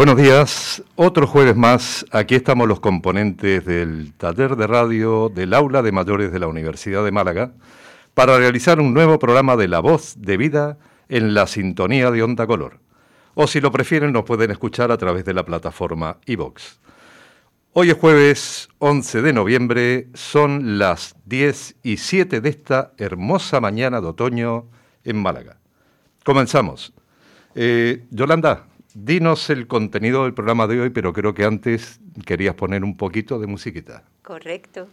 Buenos días, otro jueves más. Aquí estamos los componentes del taller de radio del aula de mayores de la Universidad de Málaga para realizar un nuevo programa de La Voz de Vida en la sintonía de Onda Color. O si lo prefieren, nos pueden escuchar a través de la plataforma iVox. Hoy es jueves 11 de noviembre, son las 10 y 7 de esta hermosa mañana de otoño en Málaga. Comenzamos. Eh, Yolanda, dinos el contenido del programa de hoy, pero creo que antes querías poner un poquito de musiquita. Correcto.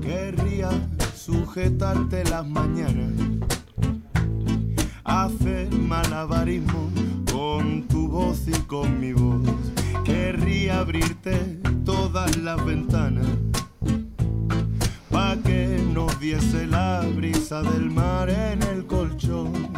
Querría sujetarte las mañanas, hacer malabarismo con tu voz y con mi voz. Querría abrirte todas las ventanas que diese la brisa del mar en el colchón.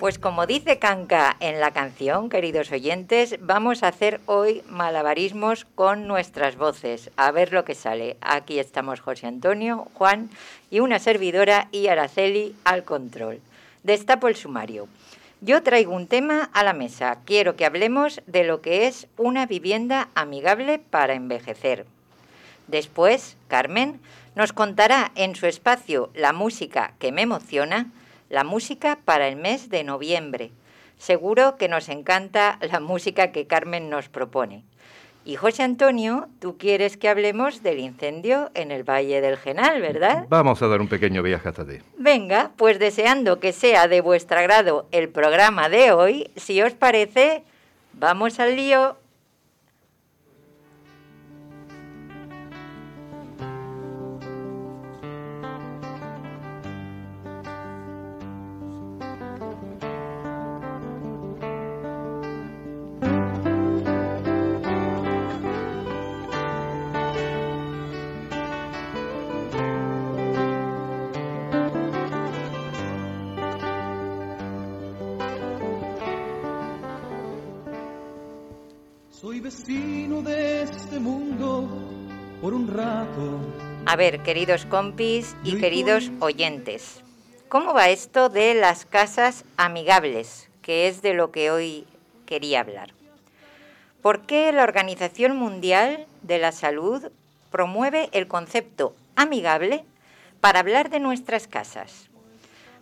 Pues como dice Canca en la canción, queridos oyentes, vamos a hacer hoy malabarismos con nuestras voces. A ver lo que sale. Aquí estamos José Antonio, Juan y una servidora y Araceli al control. Destapo el sumario. Yo traigo un tema a la mesa. Quiero que hablemos de lo que es una vivienda amigable para envejecer. Después, Carmen nos contará en su espacio La música que me emociona, la música para el mes de noviembre. Seguro que nos encanta la música que Carmen nos propone. Y José Antonio, tú quieres que hablemos del incendio en el Valle del Genal, ¿verdad? Vamos a dar un pequeño viaje hasta ti. Venga, pues deseando que sea de vuestro agrado el programa de hoy, si os parece, vamos al lío. A ver, queridos compis y queridos oyentes, ¿cómo va esto de las casas amigables, que es de lo que hoy quería hablar? ¿Por qué la Organización Mundial de la Salud promueve el concepto amigable para hablar de nuestras casas?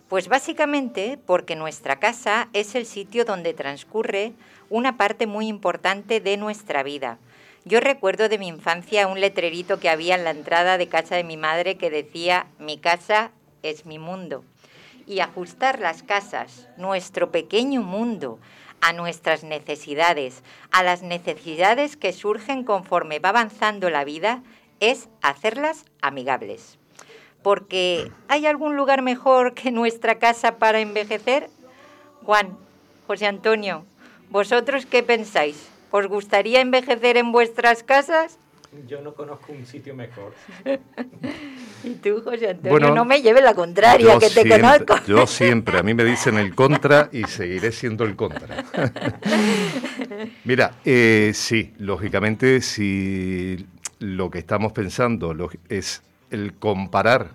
Pues básicamente porque nuestra casa es el sitio donde transcurre una parte muy importante de nuestra vida. Yo recuerdo de mi infancia un letrerito que había en la entrada de casa de mi madre que decía, mi casa es mi mundo. Y ajustar las casas, nuestro pequeño mundo, a nuestras necesidades, a las necesidades que surgen conforme va avanzando la vida, es hacerlas amigables. Porque ¿hay algún lugar mejor que nuestra casa para envejecer? Juan, José Antonio, ¿vosotros qué pensáis? ¿Os gustaría envejecer en vuestras casas? Yo no conozco un sitio mejor. Y tú, José Antonio, Bueno, no me lleve la contraria, que te siempre, conozco. yo siempre, a mí me dicen el contra y seguiré siendo el contra. Mira, eh, sí, lógicamente, si lo que estamos pensando lo- es el comparar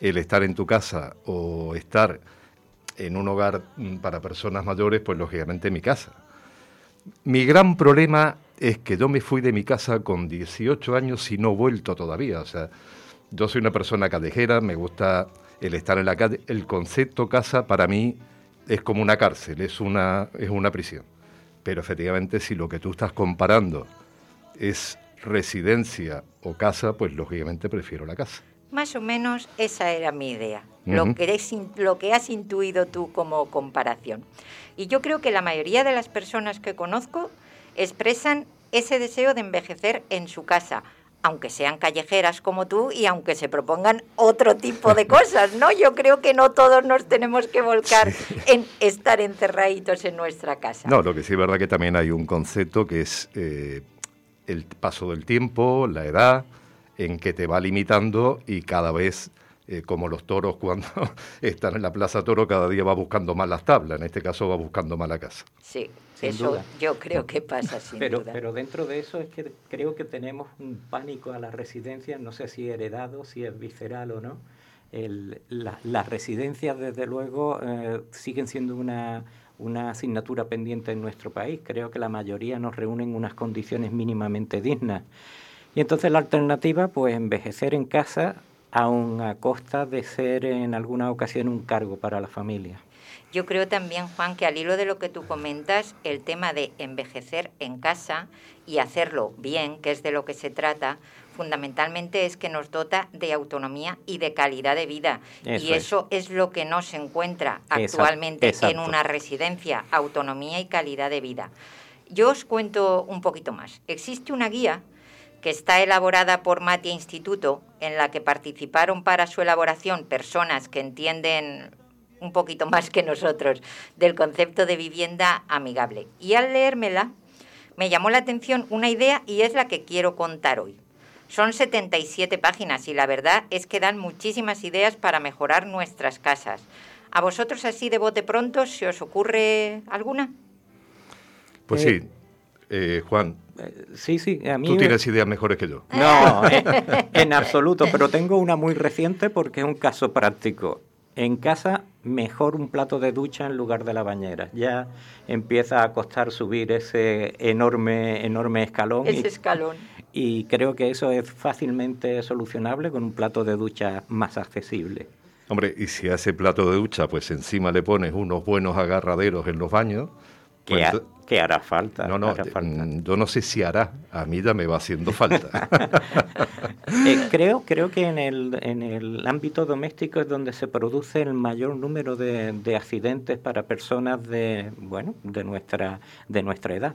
el estar en tu casa o estar en un hogar mm, para personas mayores, pues lógicamente mi casa. Mi gran problema es que yo me fui de mi casa con 18 años y no he vuelto todavía. O sea, yo soy una persona callejera, me gusta el estar en la calle. El concepto casa para mí es como una cárcel, es una, es una prisión. Pero efectivamente, si lo que tú estás comparando es residencia o casa, pues lógicamente prefiero la casa. Más o menos esa era mi idea, lo, Ujú. que es in- lo que has intuido tú como comparación. Y yo creo que la mayoría de las personas que conozco expresan ese deseo de envejecer en su casa, aunque sean callejeras como tú y aunque se propongan otro tipo de cosas, ¿no? Yo creo que no todos nos tenemos que volcar en estar encerraditos en nuestra casa. No, lo que sí es verdad que también hay un concepto que es eh, el paso del tiempo, la edad, en que te va limitando y cada vez, eh, como los toros cuando están en la plaza toro, cada día va buscando más las tablas, en este caso va buscando más la casa. Sí, Sin eso duda. yo creo que pasa sin Pero, duda. pero dentro de eso es que creo que tenemos un pánico a la residencia, no sé si heredado, si es visceral o no, las residencias, desde luego, eh, siguen siendo una, una asignatura pendiente en nuestro país. Creo que la mayoría nos reúnen unas condiciones mínimamente dignas. Y entonces la alternativa, pues envejecer en casa, aun a costa de ser en alguna ocasión un cargo para la familia. Yo creo también, Juan, que al hilo de lo que tú comentas, el tema de envejecer en casa y hacerlo bien, que es de lo que se trata, fundamentalmente es que nos dota de autonomía y de calidad de vida. y eso es. lo que no se encuentra actualmente en una residencia, autonomía y calidad de vida. Yo os cuento un poquito más. Existe una guía que está elaborada por Matia Instituto, en la que participaron para su elaboración personas que entienden un poquito más que nosotros del concepto de vivienda amigable. Y al leérmela me llamó la atención una idea y es la que quiero contar hoy. Son 77 páginas y la verdad es que dan muchísimas ideas para mejorar nuestras casas. ¿A vosotros así de bote pronto se os ocurre alguna? Pues sí, eh, Juan. Eh, sí, sí, a mí... Tú tienes ideas mejores que yo. No, en absoluto, pero tengo una muy reciente porque es un caso práctico. En casa, mejor un plato de ducha en lugar de la bañera. Ya empieza a costar subir ese enorme, enorme escalón. Ese escalón. Y creo que eso es fácilmente solucionable con un plato de ducha más accesible. Hombre, y si a ese plato de ducha, pues encima le pones unos buenos agarraderos en los baños, pues que hará falta. No, no, mm, yo no sé si hará, a mí ya me va haciendo falta. Eh, creo, creo que en el, en el ámbito doméstico es donde se produce el mayor número de, de accidentes para personas de, bueno, de nuestra, de nuestra edad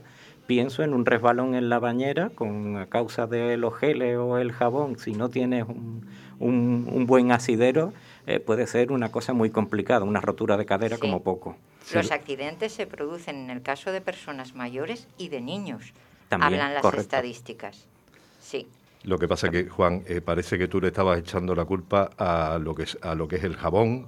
pienso en un resbalón en la bañera con a causa de los geles o el jabón, si no tienes un, un, buen asidero, eh, puede ser una cosa muy complicada, una rotura de cadera como poco. Los accidentes se producen en el caso de personas mayores y de niños. También, Hablan las estadísticas. Sí. Lo que pasa que, Juan, eh, parece que tú le estabas echando la culpa a lo que es, a lo que es el jabón.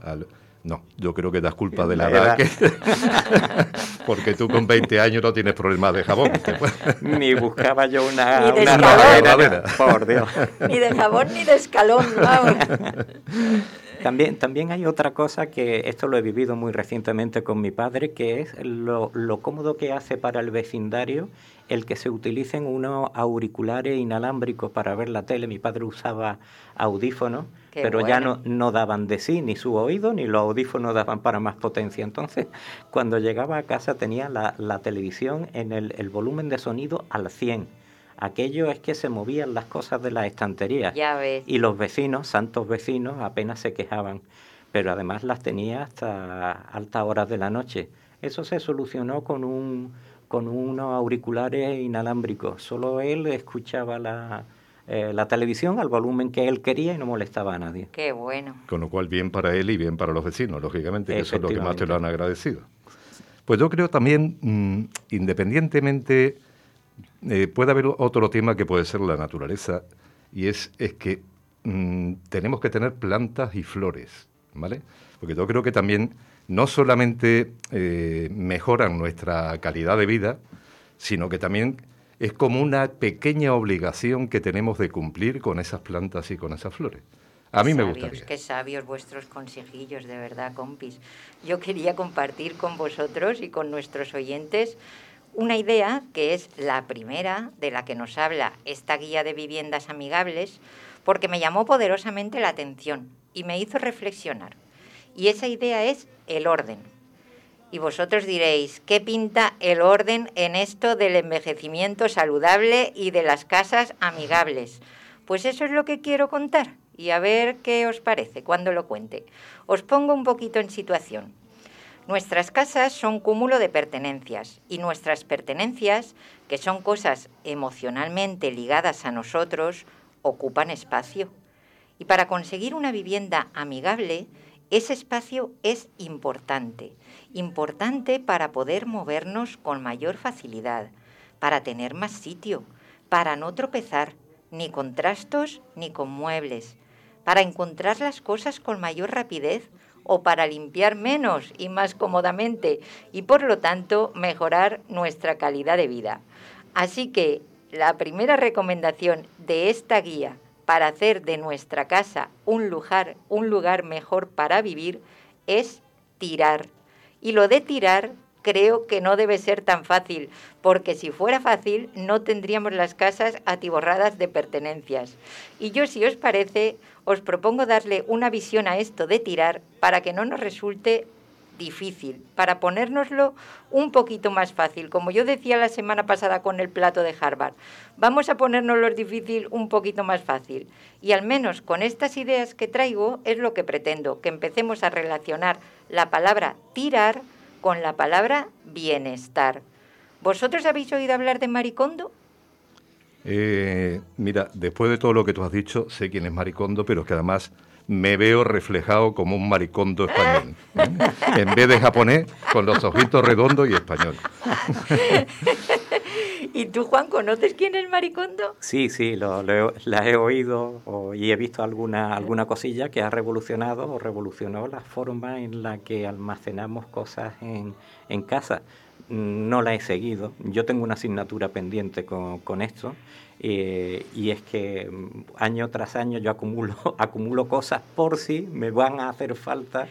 No, yo creo que das culpa de la, edad. porque tú con 20 años no tienes problemas de jabón. ni buscaba yo una, ni una Por Dios. Ni de jabón ni de escalón. Vamos. También, también hay otra cosa que esto lo he vivido muy recientemente con mi padre, que es lo, cómodo que hace para el vecindario el que se utilicen unos auriculares inalámbricos para ver la tele. Mi padre usaba audífonos, pero ya no, no daban de sí, ni su oído, ni los audífonos daban para más potencia. Entonces, cuando llegaba a casa tenía la, la televisión en el, el volumen de sonido al 100 aquello es que se movían las cosas de la estantería. Ya ves. Y los vecinos, santos vecinos, apenas se quejaban, pero además las tenía hasta altas horas de la noche. Eso se solucionó con un con unos auriculares inalámbricos. Solo él escuchaba la, eh, la televisión al volumen que él quería y no molestaba a nadie. Qué bueno. Con lo cual bien para él y bien para los vecinos, lógicamente, que eso es lo que más te lo han agradecido. Pues yo creo también, mm, independientemente eh, puede haber otro tema que puede ser la naturaleza, y es, es que mm, tenemos que tener plantas y flores, ¿vale? Porque yo creo que también no solamente eh, mejoran nuestra calidad de vida, sino que también es como una pequeña obligación que tenemos de cumplir con esas plantas y con esas flores. A mí me gustaría. Qué sabios vuestros consejillos, de verdad, compis. Yo quería compartir con vosotros y con nuestros oyentes una idea que es la primera de la que nos habla esta guía de viviendas amigables, porque me llamó poderosamente la atención y me hizo reflexionar. Y esa idea es el orden. Y vosotros diréis, ¿qué pinta el orden en esto del envejecimiento saludable y de las casas amigables? Pues eso es lo que quiero contar y a ver qué os parece cuando lo cuente. Os pongo un poquito en situación. Nuestras casas son cúmulo de pertenencias y nuestras pertenencias, que son cosas emocionalmente ligadas a nosotros, ocupan espacio. Y para conseguir una vivienda amigable, ese espacio es importante, importante para poder movernos con mayor facilidad, para tener más sitio, para no tropezar ni con trastos ni con muebles, para encontrar las cosas con mayor rapidez o para limpiar menos y más cómodamente y por lo tanto mejorar nuestra calidad de vida. Así que la primera recomendación de esta guía para hacer de nuestra casa un lugar, un lugar mejor para vivir es tirar. Y lo de tirar creo que no debe ser tan fácil, porque si fuera fácil no tendríamos las casas atiborradas de pertenencias. Y yo, si os parece, os propongo darle una visión a esto de tirar para que no nos resulte difícil, para ponérnoslo un poquito más fácil. Como yo decía la semana pasada con el plato de Harvard, vamos a ponérnoslo difícil un poquito más fácil. Y al menos con estas ideas que traigo es lo que pretendo, que empecemos a relacionar la palabra tirar con la palabra bienestar. ¿Vosotros habéis oído hablar de Maricondo? Eh, mira, después de todo lo que tú has dicho, sé quién es Maricondo, pero que además me veo reflejado como un maricondo español. ¿eh? en vez de japonés, con los ojitos redondos y español. ¿Y tú, Juan, conoces quién es Maricondo? Sí, sí, lo, la he oído y he visto alguna, alguna cosilla que ha revolucionado o revolucionó la forma en la que almacenamos cosas en, en casa. No la he seguido. Yo tengo una asignatura pendiente con, con esto eh, y es que mm, año tras año yo acumulo, acumulo cosas por si me van a hacer falta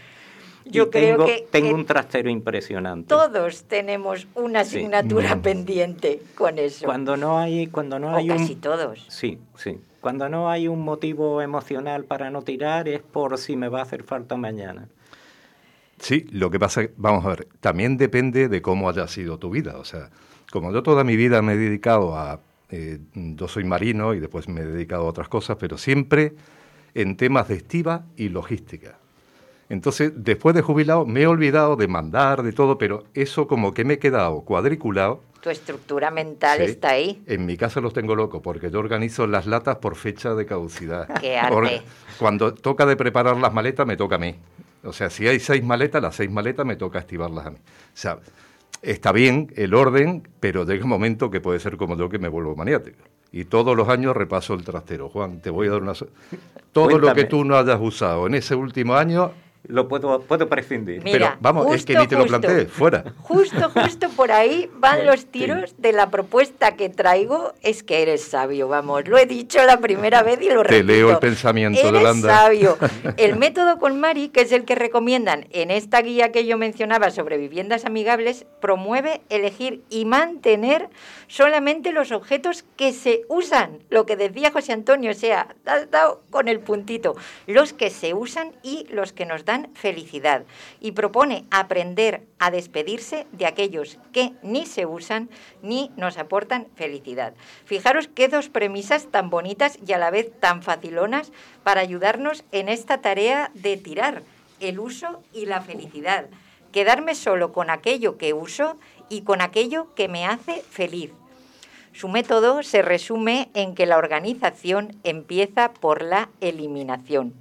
yo creo tengo, que tengo un trastero impresionante. Todos tenemos una asignatura mm. pendiente con eso. Cuando no hay, cuando no hay casi todos. Sí, sí. Cuando no hay un motivo emocional para no tirar es por si me va a hacer falta mañana. Sí, lo que pasa, vamos a ver, también depende de cómo haya sido tu vida. O sea, como yo toda mi vida me he dedicado a, eh, yo soy marino y después me he dedicado a otras cosas, pero siempre en temas de estiva y logística. Entonces, después de jubilado, me he olvidado de mandar, de todo, pero eso como que me he quedado cuadriculado. Tu estructura mental está ahí. En mi casa los tengo locos, porque yo organizo las latas por fecha de caducidad. Qué arte. Cuando toca de preparar las maletas, me toca a mí. O sea, si hay seis maletas, las seis maletas me toca estivarlas a mí. O sea, está bien el orden, pero llega un momento que puede ser como yo que me vuelvo maniático. Y todos los años repaso el trastero. Juan, te voy a dar una... Todo lo que tú no hayas usado en ese último año, lo puedo, puedo prescindir. Pero vamos, es que ni te lo planteé, fuera. Justo, justo por ahí van los tiros de la propuesta que traigo. Es que eres sabio, vamos. Lo he dicho la primera vez y lo repito. Te leo el pensamiento eres de Landa. sabio. El método con Mari, que es el que recomiendan en esta guía que yo mencionaba sobre viviendas amigables, promueve elegir y mantener solamente los objetos que se usan. Lo que decía José Antonio, o sea, has dado con el puntito. Los que se usan y los que nos dan felicidad y propone aprender a despedirse de aquellos que ni se usan ni nos aportan felicidad. Fijaros qué dos premisas tan bonitas y a la vez tan facilonas para ayudarnos en esta tarea de tirar el uso y la felicidad. Quedarme solo con aquello que uso y con aquello que me hace feliz. Su método se resume en que la organización empieza por la eliminación.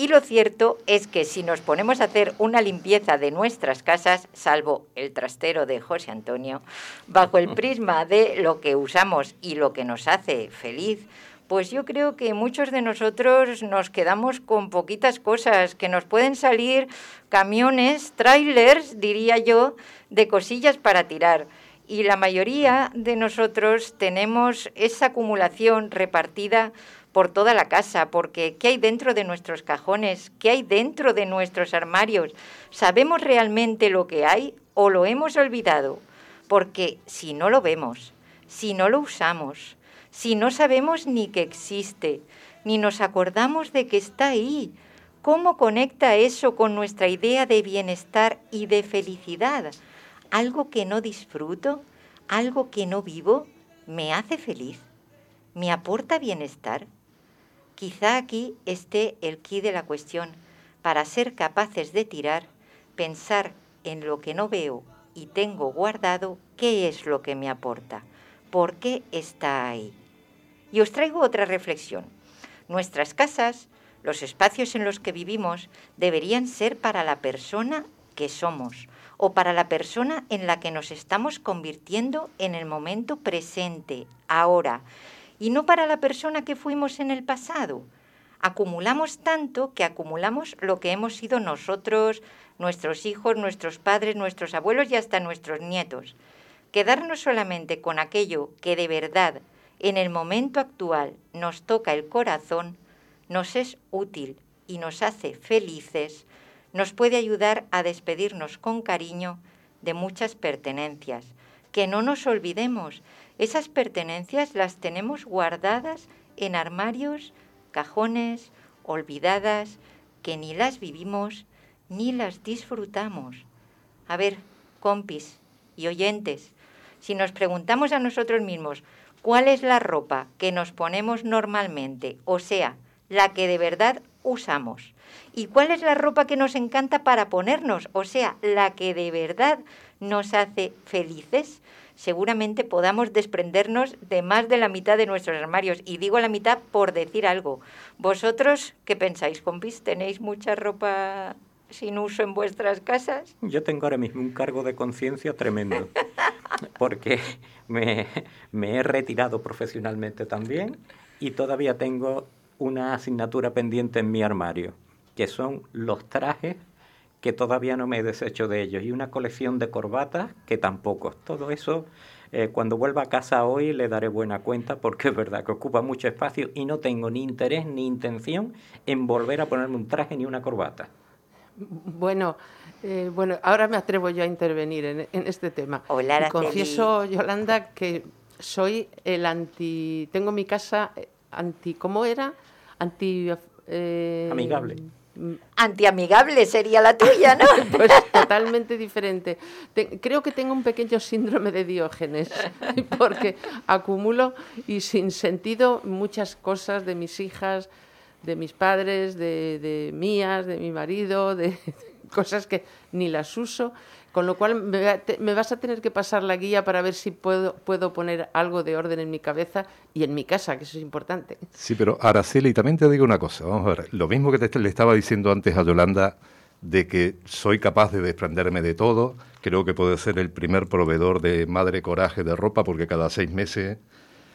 Y lo cierto es que si nos ponemos a hacer una limpieza de nuestras casas, salvo el trastero de José Antonio, bajo el prisma de lo que usamos y lo que nos hace feliz, pues yo creo que muchos de nosotros nos quedamos con poquitas cosas, que nos pueden salir camiones, trailers, diría yo, de cosillas para tirar. Y la mayoría de nosotros tenemos esa acumulación repartida por toda la casa, porque ¿qué hay dentro de nuestros cajones? ¿Qué hay dentro de nuestros armarios? ¿Sabemos realmente lo que hay o lo hemos olvidado? Porque si no lo vemos, si no lo usamos, si no sabemos ni que existe, ni nos acordamos de que está ahí, ¿cómo conecta eso con nuestra idea de bienestar y de felicidad? ¿Algo que no disfruto? ¿Algo que no vivo? ¿Me hace feliz? ¿Me aporta bienestar? Quizá aquí esté el quid de la cuestión. Para ser capaces de tirar, pensar en lo que no veo y tengo guardado, qué es lo que me aporta, por qué está ahí. Y os traigo otra reflexión. Nuestras casas, los espacios en los que vivimos, deberían ser para la persona que somos o para la persona en la que nos estamos convirtiendo en el momento presente, ahora, y no para la persona que fuimos en el pasado. Acumulamos tanto que acumulamos lo que hemos sido nosotros, nuestros hijos, nuestros padres, nuestros abuelos y hasta nuestros nietos. Quedarnos solamente con aquello que de verdad en el momento actual nos toca el corazón, nos es útil y nos hace felices, nos puede ayudar a despedirnos con cariño de muchas pertenencias. Que no nos olvidemos, esas pertenencias las tenemos guardadas en armarios, cajones, olvidadas, que ni las vivimos ni las disfrutamos. A ver, compis y oyentes, si nos preguntamos a nosotros mismos cuál es la ropa que nos ponemos normalmente, o sea, la que de verdad usamos, y cuál es la ropa que nos encanta para ponernos, o sea, la que de verdad nos hace felices, seguramente podamos desprendernos de más de la mitad de nuestros armarios. Y digo la mitad por decir algo. ¿Vosotros qué pensáis, compis? ¿Tenéis mucha ropa sin uso en vuestras casas? Yo tengo ahora mismo un cargo de conciencia tremendo, porque me, me, he retirado profesionalmente también y todavía tengo una asignatura pendiente en mi armario, que son los trajes que todavía no me he deshecho de ellos y una colección de corbatas que tampoco. Todo eso, eh, cuando vuelva a casa hoy le daré buena cuenta porque es verdad que ocupa mucho espacio y no tengo ni interés ni intención en volver a ponerme un traje ni una corbata. Bueno, eh, bueno, ahora me atrevo yo a intervenir en, este tema. Hola, Confieso, Yolanda, que soy el anti. Tengo mi casa eh, anti. ¿Cómo era? Anti. Amigable. Antiamigable sería la tuya, ¿no? pues totalmente diferente. creo que tengo un pequeño síndrome de Diógenes, porque acumulo y sin sentido muchas cosas de mis hijas, de mis padres, de, mías, de mi marido, de cosas que ni las uso, con lo cual me, vas a tener que pasar la guía para ver si puedo, puedo poner algo de orden en mi cabeza y en mi casa, que eso es importante. Sí, pero Araceli, también te digo una cosa, vamos a ver, lo mismo que te, le estaba diciendo antes a Yolanda, de que soy capaz de desprenderme de todo, creo que puedo ser el primer proveedor de madre coraje de ropa, porque cada seis meses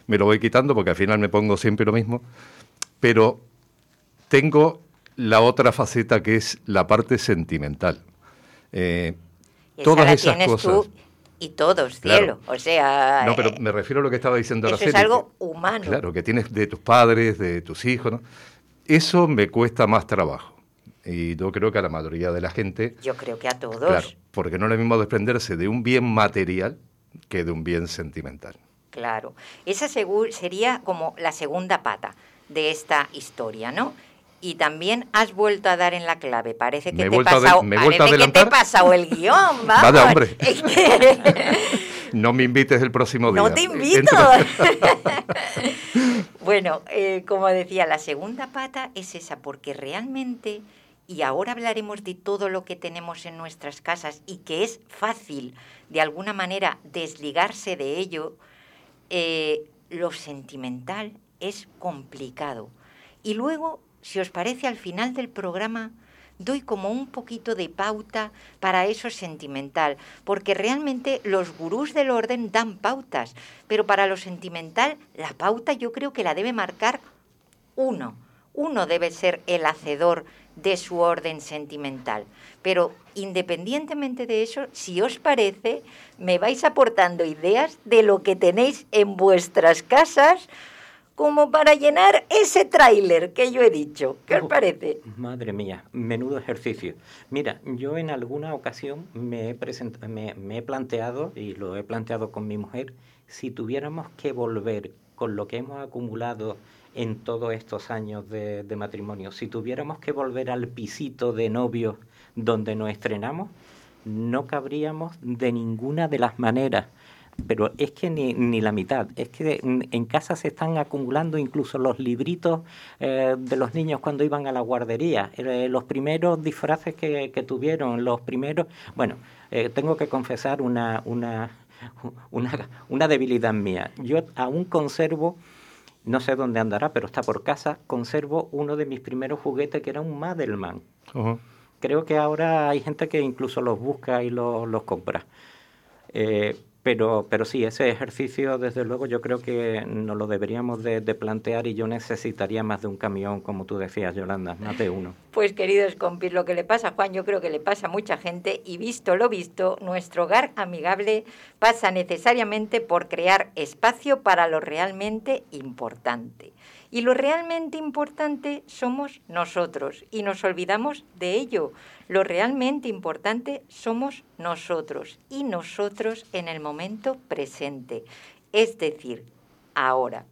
me lo voy quitando, porque al final me pongo siempre lo mismo, pero tengo la otra faceta que es la parte sentimental. Eh, todas esas cosas. y todos, cielo. O sea. No, pero eh, me refiero a lo que estaba diciendo Eso es algo humano. Claro, que tienes de tus padres, de tus hijos, ¿no? Eso me cuesta más trabajo. Y yo creo que a la mayoría de la gente. Yo creo que a todos. Claro, porque no es lo mismo desprenderse de un bien material que de un bien sentimental. Claro. Esa sería como la segunda pata de esta historia, ¿no? Y también has vuelto a dar en la clave. Parece que, te, pasado, que te he pasado el guion. Vamos. Vaya, hombre. no me invites el próximo día. No te invito. bueno, eh, como decía, la segunda pata es esa, porque realmente, y ahora hablaremos de todo lo que tenemos en nuestras casas y que es fácil, de alguna manera, desligarse de ello, eh, lo sentimental es complicado. Y luego si os parece, al final del programa doy como un poquito de pauta para eso sentimental, porque realmente los gurús del orden dan pautas, pero para lo sentimental la pauta yo creo que la debe marcar uno. Uno debe ser el hacedor de su orden sentimental. Pero independientemente de eso, si os parece, me vais aportando ideas de lo que tenéis en vuestras casas como para llenar ese tráiler que yo he dicho. ¿Qué os parece? Madre mía, menudo ejercicio. Mira, yo en alguna ocasión me he, me, he planteado, y lo he planteado con mi mujer, si tuviéramos que volver con lo que hemos acumulado en todos estos años de, de matrimonio, si tuviéramos que volver al pisito de novios donde nos estrenamos, no cabríamos de ninguna de las maneras pero es que ni, ni, la mitad. Es que en casa se están acumulando incluso los libritos eh, de los niños cuando iban a la guardería, eh, los primeros disfraces que, que, tuvieron, los primeros... Bueno, eh, tengo que confesar una, una, una, una debilidad mía. Yo aún conservo no sé dónde andará, pero está por casa, conservo uno de mis primeros juguetes que era un Madelman. Creo que ahora hay gente que incluso los busca y los, los compra. Eh, Pero, pero sí, ese ejercicio, desde luego, yo creo que nos lo deberíamos de, plantear y yo necesitaría más de un camión, como tú decías, Yolanda, más de uno. Pues queridos compis, lo que le pasa a Juan, yo creo que le pasa a mucha gente y visto lo visto, nuestro hogar amigable pasa necesariamente por crear espacio para lo realmente importante. Y lo realmente importante somos nosotros y nos olvidamos de ello. Lo realmente importante somos nosotros y nosotros en el momento presente, es decir, ahora.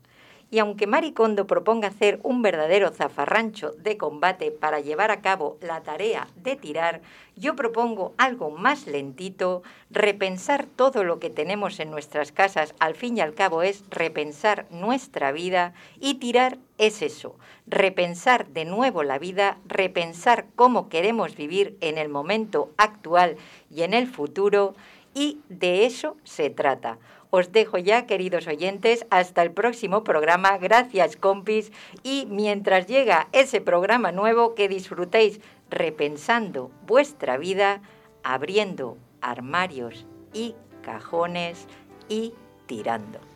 Y aunque Maricondo proponga hacer un verdadero zafarrancho de combate para llevar a cabo la tarea de tirar, yo propongo algo más lentito, repensar todo lo que tenemos en nuestras casas, al fin y al cabo es repensar nuestra vida y tirar es eso, repensar de nuevo la vida, repensar cómo queremos vivir en el momento actual y en el futuro y de eso se trata. Os dejo ya, queridos oyentes, hasta el próximo programa. Gracias, compis. Y mientras llega ese programa nuevo, que disfrutéis repensando vuestra vida, abriendo armarios y cajones y tirando.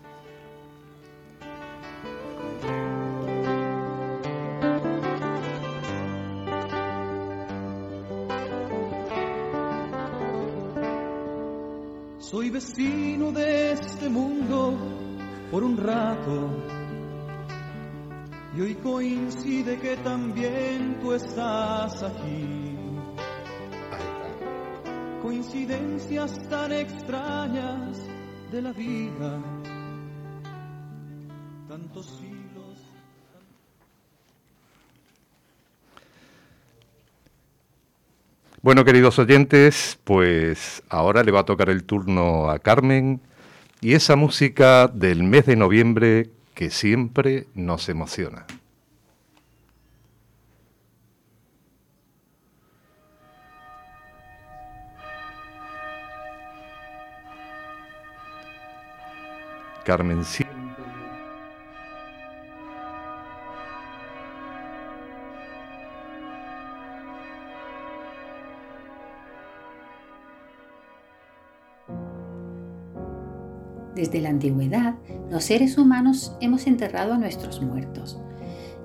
Soy vecino de este mundo por un rato. Y hoy coincide que también tú estás aquí. Coincidencias tan extrañas de la vida. Tantos Bueno, queridos oyentes, pues ahora le va a tocar el turno a Carmen y esa música del mes de noviembre que siempre nos emociona. Carmen Desde la antigüedad, los seres humanos hemos enterrado a nuestros muertos.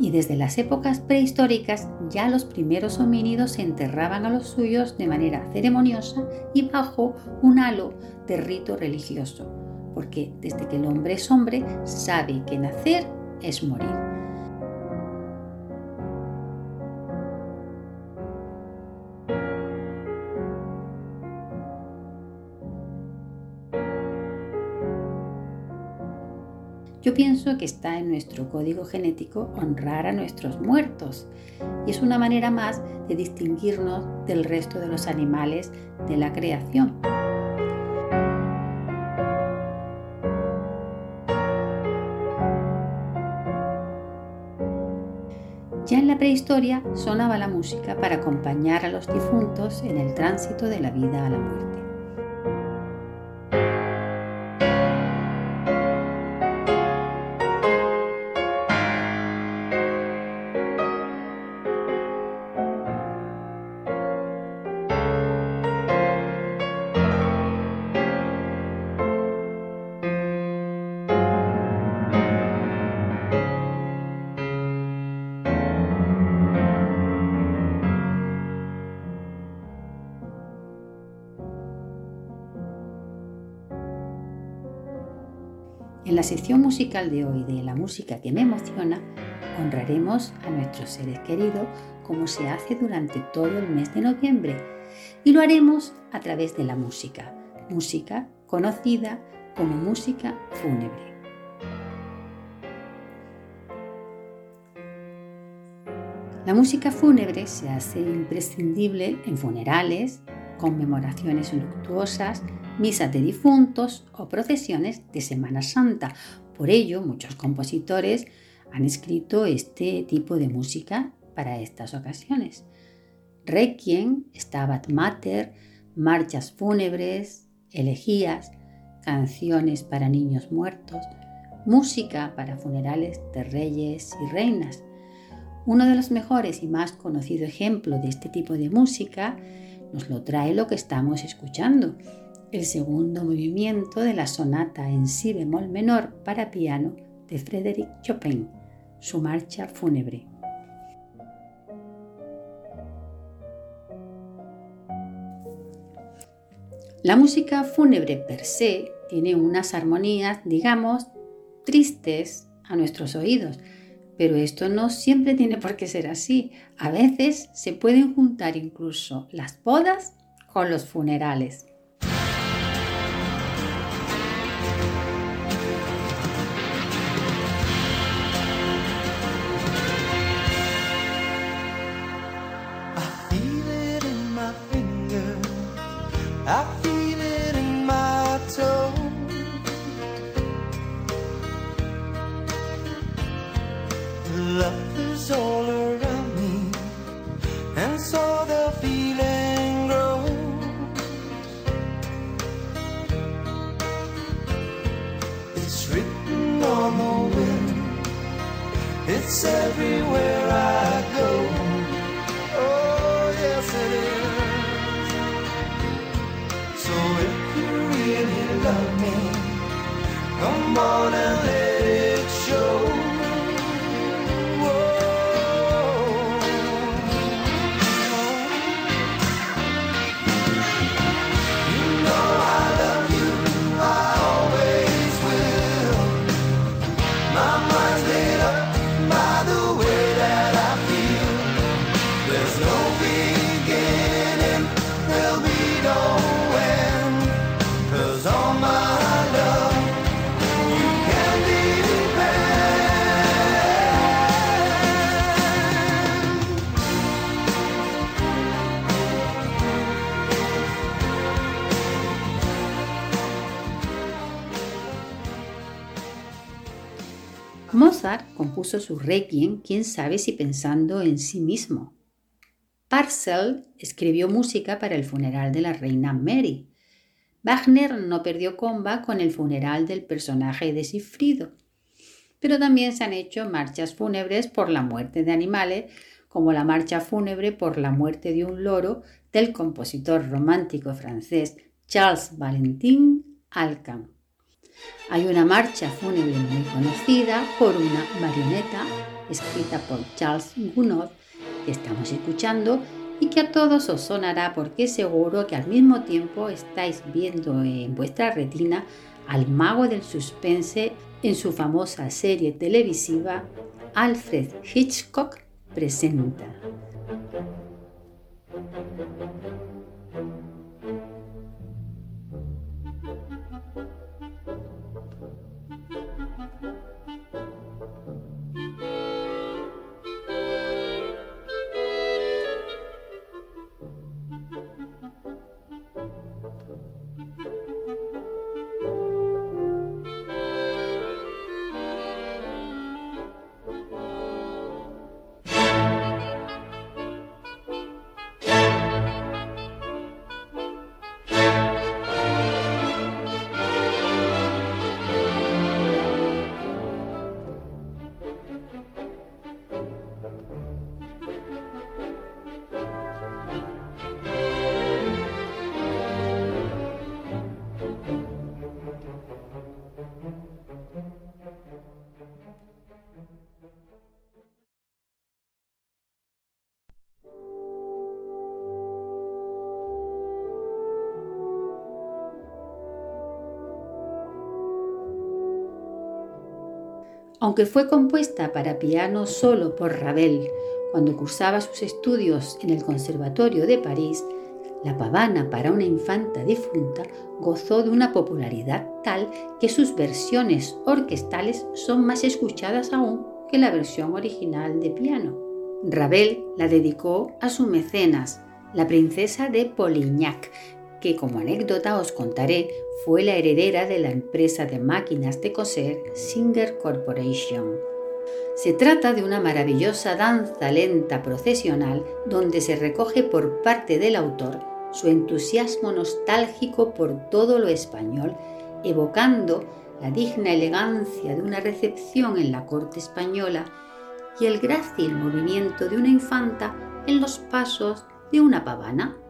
Y desde las épocas prehistóricas ya los primeros homínidos enterraban a los suyos de manera ceremoniosa y bajo un halo de rito religioso, porque desde que el hombre es hombre sabe que nacer es morir. Yo pienso que está en nuestro código genético honrar a nuestros muertos y es una manera más de distinguirnos del resto de los animales de la creación. Ya en la prehistoria sonaba la música para acompañar a los difuntos en el tránsito de la vida a la muerte. Sección musical de hoy de La música que me emociona, honraremos a nuestros seres queridos como se hace durante todo el mes de noviembre y lo haremos a través de la música, música conocida como música fúnebre. La música fúnebre se hace imprescindible en funerales, conmemoraciones luctuosas, misas de difuntos o procesiones de Semana Santa. Por ello, muchos compositores han escrito este tipo de música para estas ocasiones. Requiem, Stabat Mater, marchas fúnebres, elegías, canciones para niños muertos, música para funerales de reyes y reinas. Uno de los mejores y más conocidos ejemplos de este tipo de música nos lo trae lo que estamos escuchando, el segundo movimiento de la sonata en si bemol menor para piano de Frédéric Chopin, su marcha fúnebre. La música fúnebre per se tiene unas armonías, digamos, tristes a nuestros oídos, pero esto no siempre tiene por qué ser así. A veces se pueden juntar incluso las bodas con los funerales. Su requiem, quién sabe si pensando en sí mismo. Parcel escribió música para el funeral de la reina Mary. Wagner no perdió comba con el funeral del personaje de Sifrido. Pero también se han hecho marchas fúnebres por la muerte de animales, como la marcha fúnebre por la muerte de un loro del compositor romántico francés Charles Valentin Alcan. Hay una marcha fúnebre muy conocida por una marioneta escrita por Charles Gounod que estamos escuchando y que a todos os sonará porque seguro que al mismo tiempo estáis viendo en vuestra retina al mago del suspense en su famosa serie televisiva Alfred Hitchcock presenta. Aunque fue compuesta para piano solo por Ravel cuando cursaba sus estudios en el Conservatorio de París, la pavana para una infanta difunta gozó de una popularidad tal que sus versiones orquestales son más escuchadas aún que la versión original de piano. Ravel la dedicó a su mecenas, la princesa de Polignac, que como anécdota os contaré fue la heredera de la empresa de máquinas de coser Singer Corporation. Se trata de una maravillosa danza lenta procesional donde se recoge por parte del autor su entusiasmo nostálgico por todo lo español, evocando la digna elegancia de una recepción en la corte española y el grácil movimiento de una infanta en los pasos de una pavana.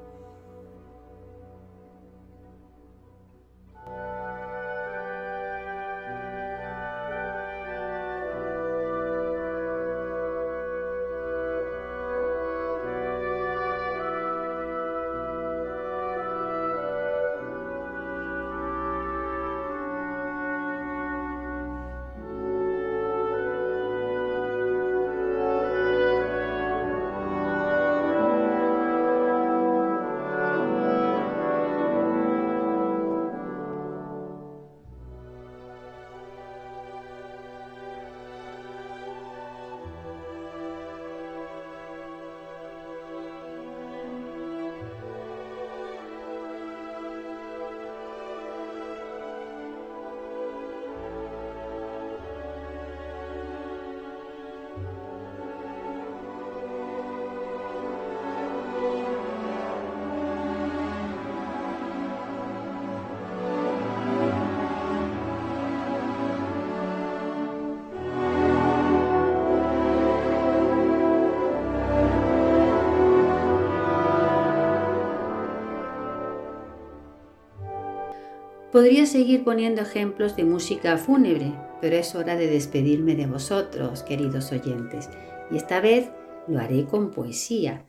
Podría seguir poniendo ejemplos de música fúnebre, pero es hora de despedirme de vosotros, queridos oyentes, y esta vez lo haré con poesía.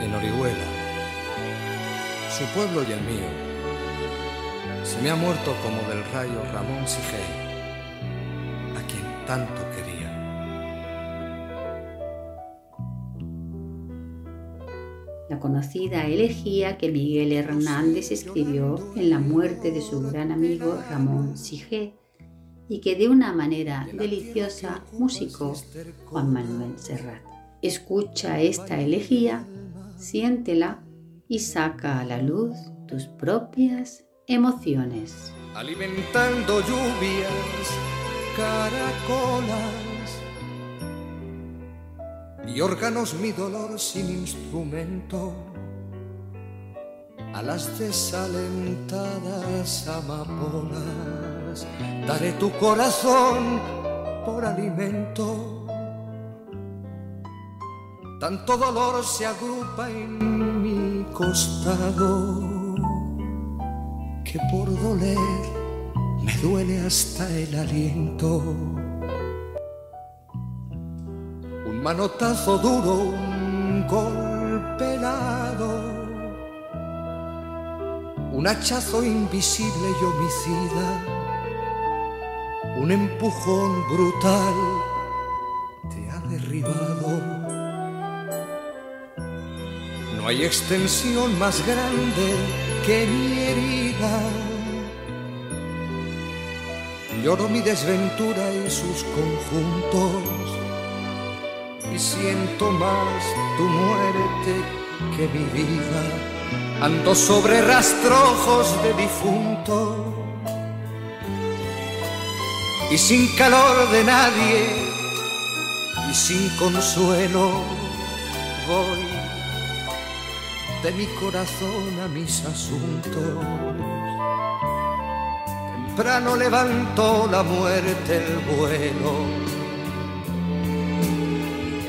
En Orihuela, su pueblo y el mío, se me ha muerto como del rayo Ramón Sigel, a quien tanto quería. La conocida elegía que Miguel Hernández escribió en la muerte de su gran amigo Ramón Sigé y que de una manera deliciosa musicó Juan Manuel Serrat. Escucha esta elegía, siéntela y saca a la luz tus propias emociones. Alimentando lluvias, caracolas y órganos mi dolor sin instrumento. A las desalentadas amapolas daré tu corazón por alimento. Tanto dolor se agrupa en mi costado que por doler me duele hasta el aliento manotazo duro, un golpe helado, un hachazo invisible y homicida, un empujón brutal te ha derribado. No hay extensión más grande que mi herida. Lloro mi desventura y sus conjuntos siento más tu muerte que mi vida. Ando sobre rastrojos de difunto y sin calor de nadie y sin consuelo voy de mi corazón a mis asuntos. Temprano levantó la muerte el vuelo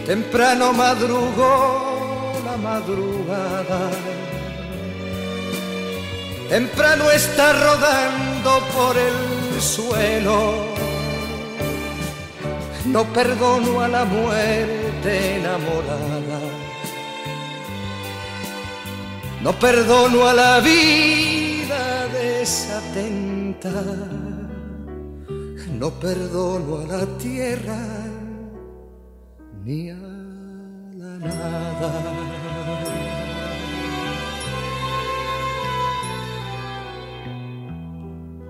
temprano madrugó la madrugada, temprano está rodando por el suelo. No perdono a la muerte enamorada, no perdono a la vida desatenta, no perdono a la tierra ni a la nada.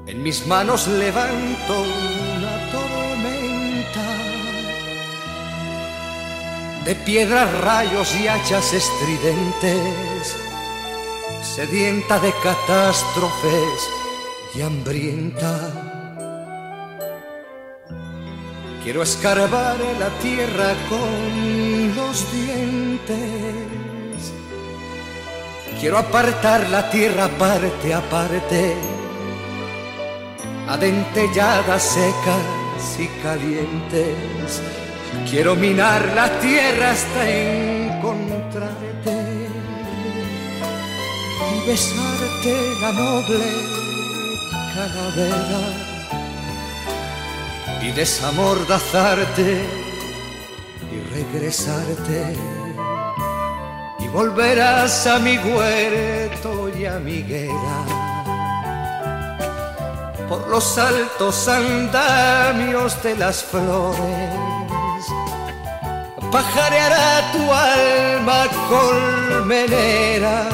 En mis manos levanto una tormenta de piedras, rayos y hachas estridentes, sedienta de catástrofes y hambrienta Quiero escarbar la tierra con los dientes. Quiero apartar la tierra parte a parte, adentelladas, secas y calientes. Quiero minar la tierra hasta encontrarte y besarte la noble calavera y desamordazarte y regresarte. Y volverás a mi huerto y a mi guerra por los altos andamios de las flores pajareará tu alma colmenera.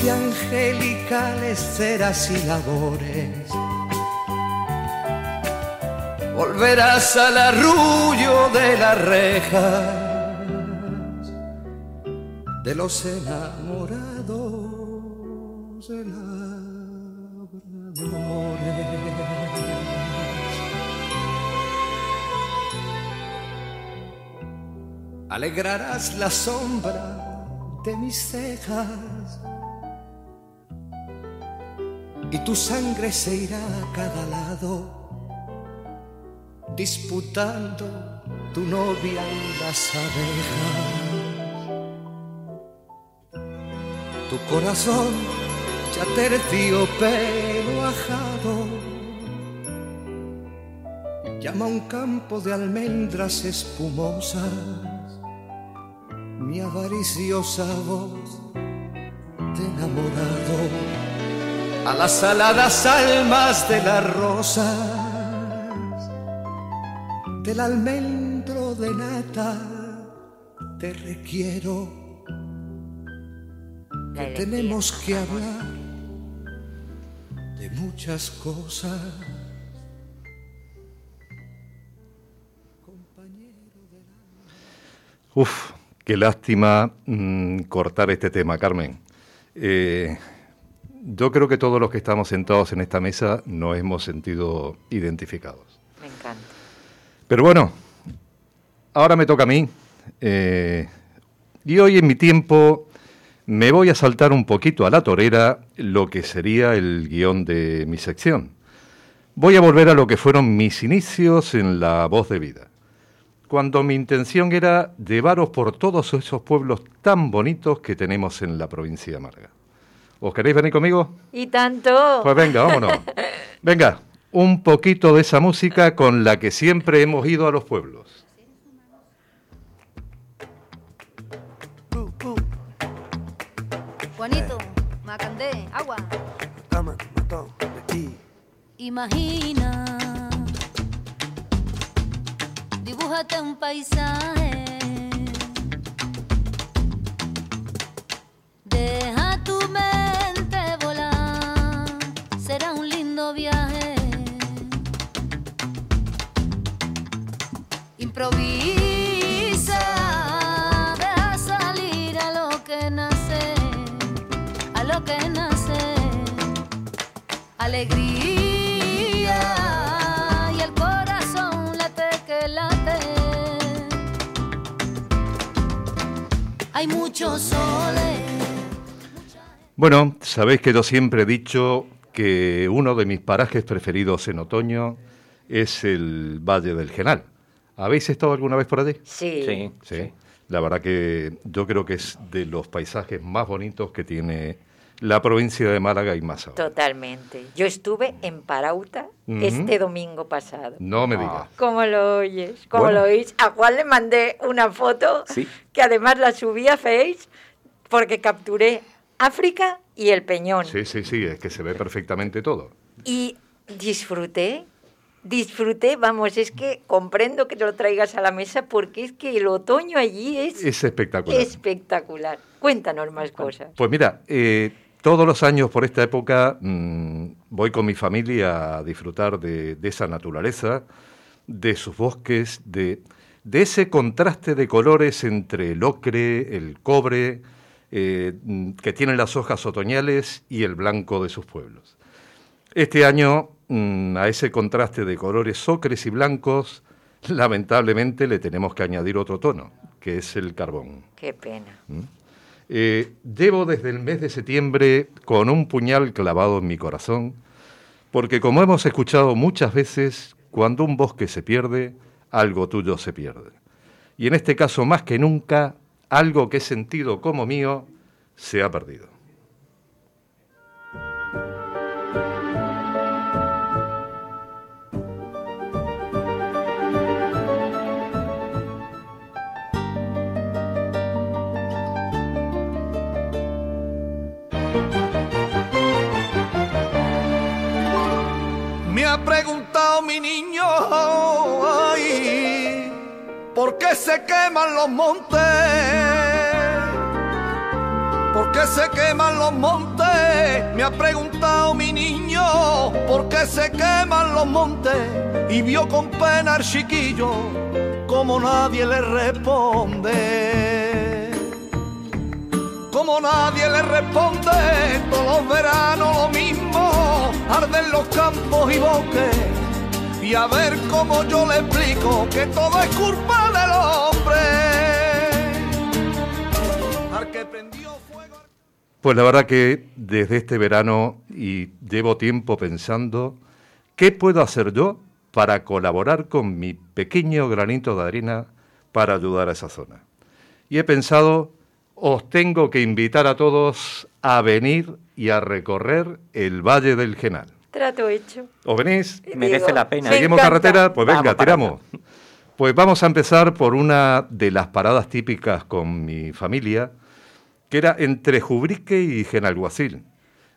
De angelicales ceras y labores volverás al arrullo de las rejas de los enamorados de. Alegrarás la sombra de mis cejas y tu sangre se irá a cada lado disputando tu novia en las abejas. Tu corazón ya tercio pero ajado. Llama un campo de almendras espumosas mi avariciosa voz de enamorado a las aladas almas de las rosas del almendro de nata te requiero que tenemos que hablar de muchas cosas Uf, qué lástima mm, cortar este tema, Carmen. Eh, yo creo que todos los que estamos sentados en esta mesa nos hemos sentido identificados. Pero bueno, ahora me toca a mí. eh, y hoy en mi tiempo me voy a saltar un poquito a la torera lo que sería el guion de mi sección. Voy a volver a lo que fueron mis inicios en la voz de vida. Cuando mi intención era llevaros por todos esos pueblos tan bonitos que tenemos en la provincia de Marga. ¿Os queréis venir conmigo? Y tanto. Pues venga, vámonos. Venga, un poquito de esa música con la que siempre hemos ido a los pueblos. Juanito, Macandé, agua. Imagina, dibújate un paisaje. Improvisa, deja salir a lo que nace, a lo que nace. Alegría y el corazón late que late. Hay muchos soles. Bueno, sabéis que yo siempre he dicho que uno de mis parajes preferidos en otoño es el Valle del Genal. ¿Habéis estado alguna vez por allí? Sí. Sí. Sí. La verdad que yo creo que es de los paisajes más bonitos que tiene la provincia de Málaga y más ahora. Totalmente. Yo estuve en Parauta Ujú. este domingo pasado. No me digas. ¿Cómo lo oyes? ¿Cómo Bueno. lo oís? A Juan le mandé una foto Sí. que además la subí a Face porque capturé África y el Peñón. Sí, sí, sí, es que se ve perfectamente todo. Y disfruté, disfruté, vamos, es que comprendo que te lo traigas a la mesa porque es que el otoño allí es, Es espectacular. espectacular. Cuéntanos más cosas. Pues mira, eh, todos los años por esta época mm, voy con mi familia a disfrutar de, de esa naturaleza, de sus bosques, de, de ese contraste de colores entre el ocre, el cobre, eh, mm, que tienen las hojas otoñales y el blanco de sus pueblos. Este año, mm, a ese contraste de colores ocres y blancos, lamentablemente le tenemos que añadir otro tono, que es el carbón. Qué pena. Eh, llevo desde el mes de septiembre con un puñal clavado en mi corazón, porque como hemos escuchado muchas veces, cuando un bosque se pierde, algo tuyo se pierde. Y en este caso, más que nunca, algo que he sentido como mío se ha perdido. Qué se queman los montes? ¿Por qué se queman los montes? Me ha preguntado mi niño, ¿por qué se queman los montes? Y vio con pena al chiquillo, como nadie le responde como nadie le responde, todos los veranos lo mismo, arden los campos y bosques, y a ver cómo yo le explico que todo es culpa del hombre. Al que prendió fuego. Pues la verdad que desde este verano y llevo tiempo pensando, ¿qué puedo hacer yo para colaborar con mi pequeño granito de arena para ayudar a esa zona. Y he pensado, os tengo que invitar a todos a venir y a recorrer el Valle del Genal. Trato hecho. ¿Os venís? Merece la pena. ¿Seguimos carretera? Pues venga, Vamos para tiramos. Pues vamos a empezar por una de las paradas típicas con mi familia, que era entre Jubrique y Genalguacil.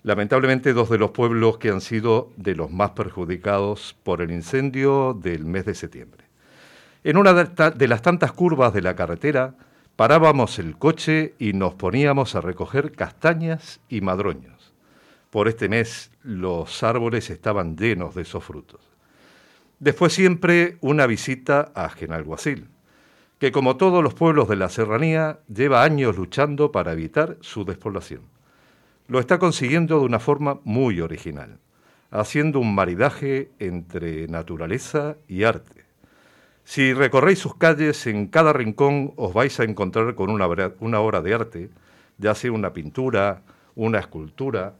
Lamentablemente dos de los pueblos que han sido de los más perjudicados por el incendio del mes de septiembre. En una de las tantas curvas de la carretera parábamos el coche y nos poníamos a recoger castañas y madroños. Por este mes los árboles estaban llenos de esos frutos. Después siempre una visita a Genalguacil, que como todos los pueblos de la serranía lleva años luchando para evitar su despoblación. Lo está consiguiendo de una forma muy original, haciendo un maridaje entre naturaleza y arte. Si recorréis sus calles, en cada rincón os vais a encontrar con una, obra- de arte, ya sea una pintura, una escultura.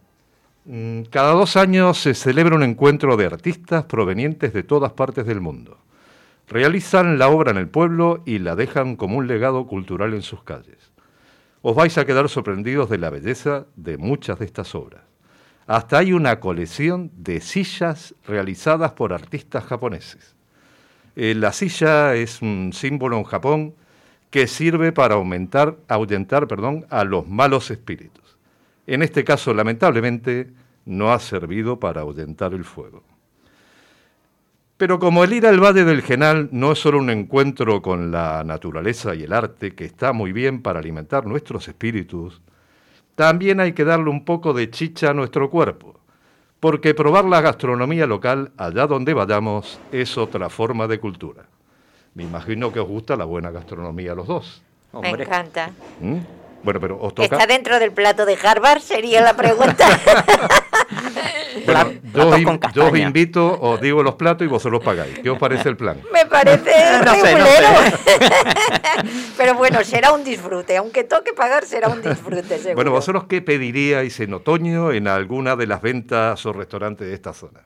Mm, Cada dos años se celebra un encuentro de artistas provenientes de todas partes del mundo. Realizan la obra en el pueblo y la dejan como un legado cultural en sus calles. Os vais a quedar sorprendidos de la belleza de muchas de estas obras. Hasta hay una colección de sillas realizadas por artistas japoneses. Eh, la silla es un símbolo en Japón que sirve para aumentar, ahuyentar perdón, a los malos espíritus. En este caso, lamentablemente, no ha servido para ahuyentar el fuego. Pero como el ir al Valle del Genal no es solo un encuentro con la naturaleza y el arte, que está muy bien para alimentar nuestros espíritus, también hay que darle un poco de chicha a nuestro cuerpo, porque probar la gastronomía local allá donde vayamos es otra forma de cultura. Me imagino que os gusta la buena gastronomía a los dos. Me encanta. ¿Mm? Bueno, pero os toca... ¿Está dentro del plato de Harvard? Sería la pregunta. Bueno, yo, os in- yo invito, os digo los platos y vosotros pagáis. ¿Qué os parece el plan? Me parece No sé, no. Pero bueno, será un disfrute. Aunque toque pagar, será un disfrute, seguro. Bueno, ¿vosotros qué pediríais en otoño en alguna de las ventas o restaurantes de esta zona?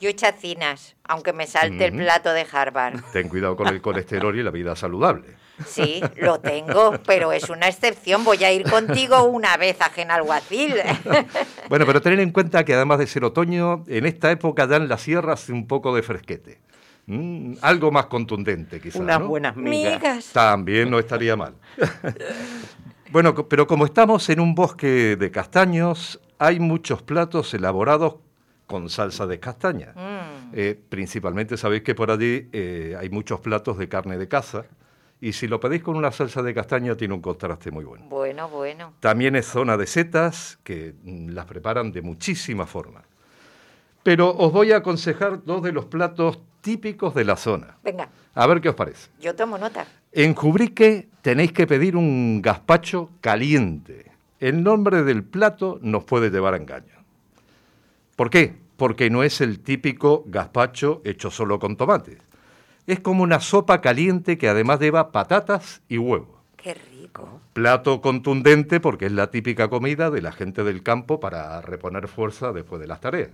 Yo chacinas, aunque me salte el Ujú. plato de Harvard. Ten cuidado con el colesterol y la vida saludable. Sí, lo tengo, pero es una excepción. Voy a ir contigo una vez a Genalguacil. Bueno, pero tened en cuenta que además de ser otoño, en esta época ya en la sierra hace un poco de fresquete. Mm, algo más contundente, quizás. Unas ¿no? buenas migas. Migas. También no estaría mal. bueno, pero como estamos en un bosque de castaños, hay muchos platos elaborados con salsa de castaña. Mm, Eh, principalmente sabéis que por allí eh, hay muchos platos de carne de caza y si lo pedís con una salsa de castaña tiene un contraste muy bueno. bueno, bueno. También es zona de setas que mm, las preparan de muchísimas formas. Pero os voy a aconsejar dos de los platos típicos de la zona. Venga, A ver qué os parece. yo tomo nota. En Jubrique tenéis que pedir un gazpacho caliente. El nombre del plato nos puede llevar a engaño. ¿Por qué? Porque no es el típico gazpacho hecho solo con tomate. Es como una sopa caliente que además lleva patatas y huevo. Qué rico. Plato contundente porque es la típica comida de la gente del campo para reponer fuerza después de las tareas.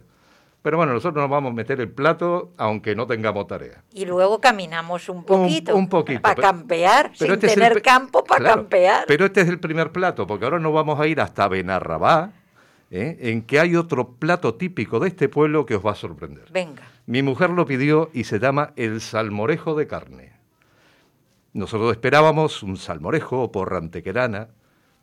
Pero bueno, nosotros nos vamos a meter el plato aunque no tengamos tarea. Y luego caminamos un poquito. un poquito, Para pero- campear, sin este tener campo para Claro, campear. Pero este es el primer plato, porque ahora nos vamos a ir hasta Benarrabá, ¿eh? en que hay otro plato típico de este pueblo que os va a sorprender. Venga. Mi mujer lo pidió y se llama el salmorejo de carne. Nosotros esperábamos un salmorejo o porra antequerana,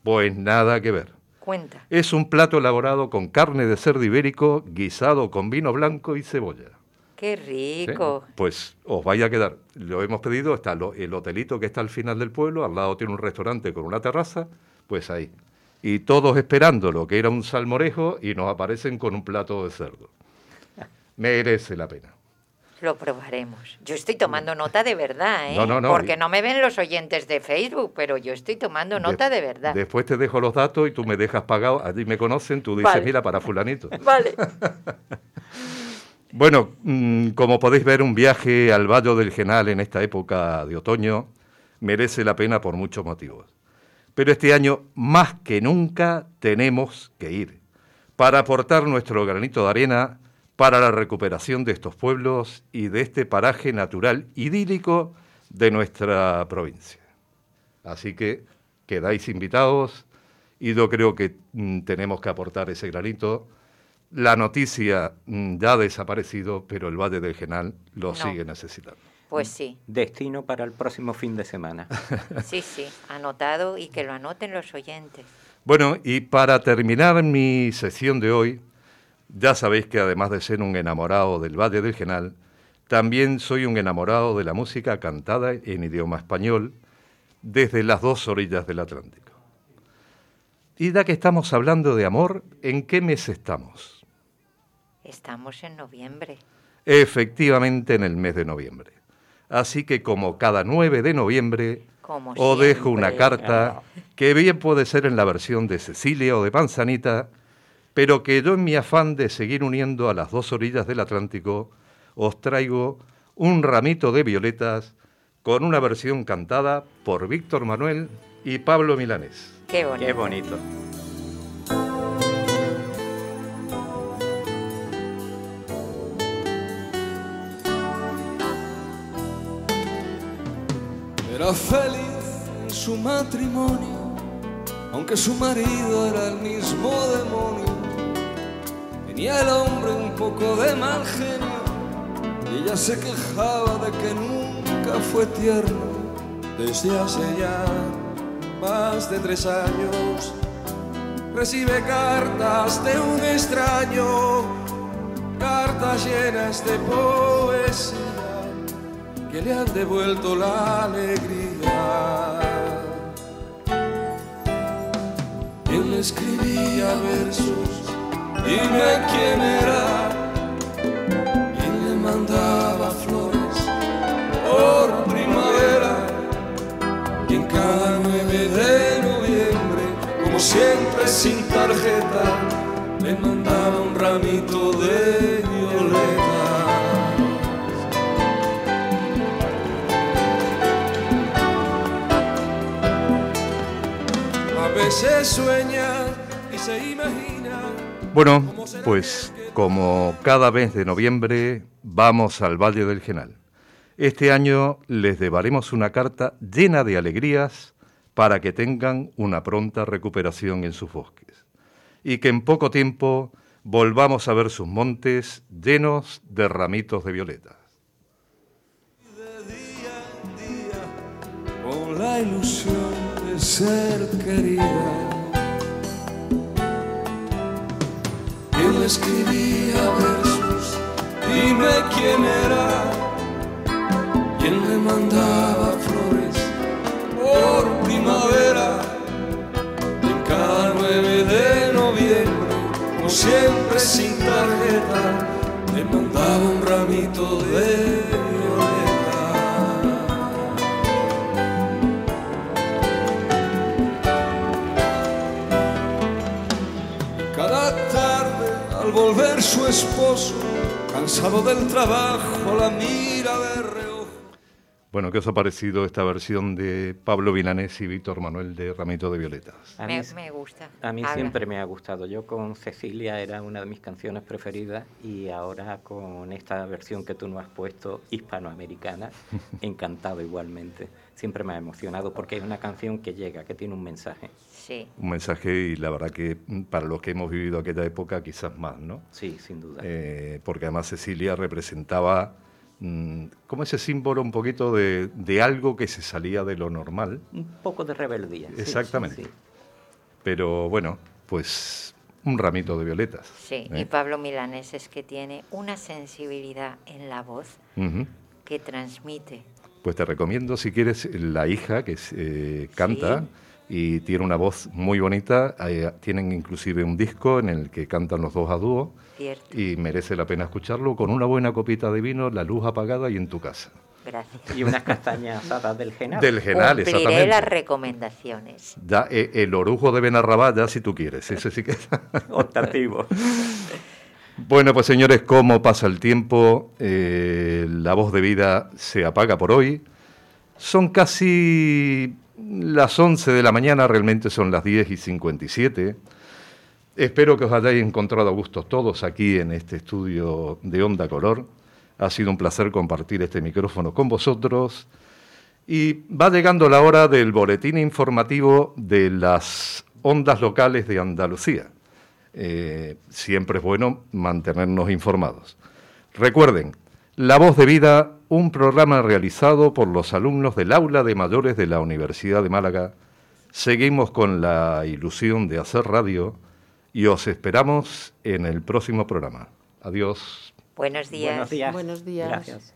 pues nada que ver. Cuenta. Es un plato elaborado con carne de cerdo ibérico guisado con vino blanco y cebolla. Qué ¿sí? rico. Pues os vaya a quedar. Lo hemos pedido, está lo- el hotelito que está al final del pueblo, al lado tiene un restaurante con una terraza, pues ahí. Y todos esperando lo que era un salmorejo y nos aparecen con un plato de cerdo. Merece la pena. Lo probaremos. Yo estoy tomando nota de verdad, ¿eh? No, no, no. Porque no me ven los oyentes de Facebook, pero yo estoy tomando nota de, verdad. Después te dejo los datos y tú me dejas pagado. Allí me conocen, tú dices, Vale. mira, para fulanito. Vale. Bueno, mm, como podéis ver, un viaje al Valle del Genal en esta época de otoño merece la pena por muchos motivos. Pero este año, más que nunca, tenemos que ir para aportar nuestro granito de arena para la recuperación de estos pueblos y de este paraje natural idílico de nuestra provincia. Así que quedáis invitados y yo creo que mm, tenemos que aportar ese granito. La noticia mm, ya ha desaparecido, pero el Valle del Genal lo No. sigue necesitando. Pues sí, Destino para el próximo fin de semana. sí, sí, anotado y que lo anoten los oyentes. Bueno, y para terminar mi sesión de hoy, ya sabéis que además de ser un enamorado del Valle del Genal, también soy un enamorado de la música cantada en idioma español desde las dos orillas del Atlántico. Y ya que estamos hablando de amor, ¿en qué mes estamos? Estamos en noviembre. Efectivamente en el mes de noviembre. Así que como cada 9 de noviembre, Como os dejo una carta que bien puede ser en la versión de Cecilia o de Manzanita, pero que yo en mi afán de seguir uniendo a las dos orillas del Atlántico, os traigo un ramito de violetas con una versión cantada por Víctor Manuel y Pablo Milanés. Qué bonito. Qué bonito. Era feliz en su matrimonio, aunque su marido era el mismo demonio. Tenía el hombre un poco de mal genio y ella se quejaba de que nunca fue tierno. Desde hace ya más de tres años recibe cartas de un extraño, cartas llenas de poesía que le han devuelto la alegría. Él escribía versos, dime quién era, y le mandaba flores por primavera. Y en cada 9 de noviembre, como siempre sin tarjeta, le mandaba un ramito de violeta. A veces sueña y se imagina. Bueno, pues como cada mes de noviembre vamos al Valle del Genal. Este año les llevaremos una carta llena de alegrías para que tengan una pronta recuperación en sus bosques y que en poco tiempo volvamos a ver sus montes llenos de ramitos de violetas. la ilusión de ser querida. Él escribía versos, dime quién era, quién le mandaba flores por primavera. En cada 9 de noviembre, como siempre sin tarjeta, le mandaba un ramito de esposo, cansado del trabajo, la mira de reojo. Bueno, ¿qué os ha parecido esta versión de Pablo Milanés y Víctor Manuel de Ramito de Violetas? A Me, mí, me gusta. a mí Habla. siempre me ha gustado. Yo con Cecilia era una de mis canciones preferidas y ahora con esta versión que tú nos has puesto, hispanoamericana, encantado igualmente. Siempre me ha emocionado porque es una canción que llega, que tiene un mensaje. Sí, Un mensaje y la verdad que para los que hemos vivido aquella época quizás más, ¿no? Sí, sin duda. Eh, porque además Cecilia representaba mm, como ese símbolo un poquito de, de algo que se salía de lo normal, Un poco de rebeldía. sí, sí, Exactamente. sí. pero bueno, pues un ramito de violetas. sí. ¿eh? Y Pablo Milanés es que tiene una sensibilidad en la voz que transmite. Pues te recomiendo, si quieres, la hija que eh, canta y tiene una voz muy bonita. eh, tienen inclusive un disco en el que cantan los dos a dúo Cierto. y merece la pena escucharlo con una buena copita de vino, la luz apagada y en tu casa. Gracias. Y unas castañas asadas del genal. Del Genal, Cumpliré exactamente. las recomendaciones. Eh, el orujo de Benarrabá, ya si tú quieres, ese sí que... Optativo. Bueno, pues señores, ¿cómo pasa el tiempo? Eh, la voz de vida se apaga por hoy. Son casi las 11 de la mañana, realmente son las 10 y 57. Espero que os hayáis encontrado a gusto todos aquí en este estudio de Onda Color. Ha sido un placer compartir este micrófono con vosotros. Y va llegando la hora del boletín informativo de las ondas locales de Andalucía. Eh, siempre es bueno mantenernos informados. Recuerden, La Voz de Vida, un programa realizado por los alumnos del aula de mayores de la Universidad de Málaga. Seguimos con la ilusión de hacer radio y os esperamos en el próximo programa. Adiós. Buenos días. Buenos días. Buenos días. Gracias.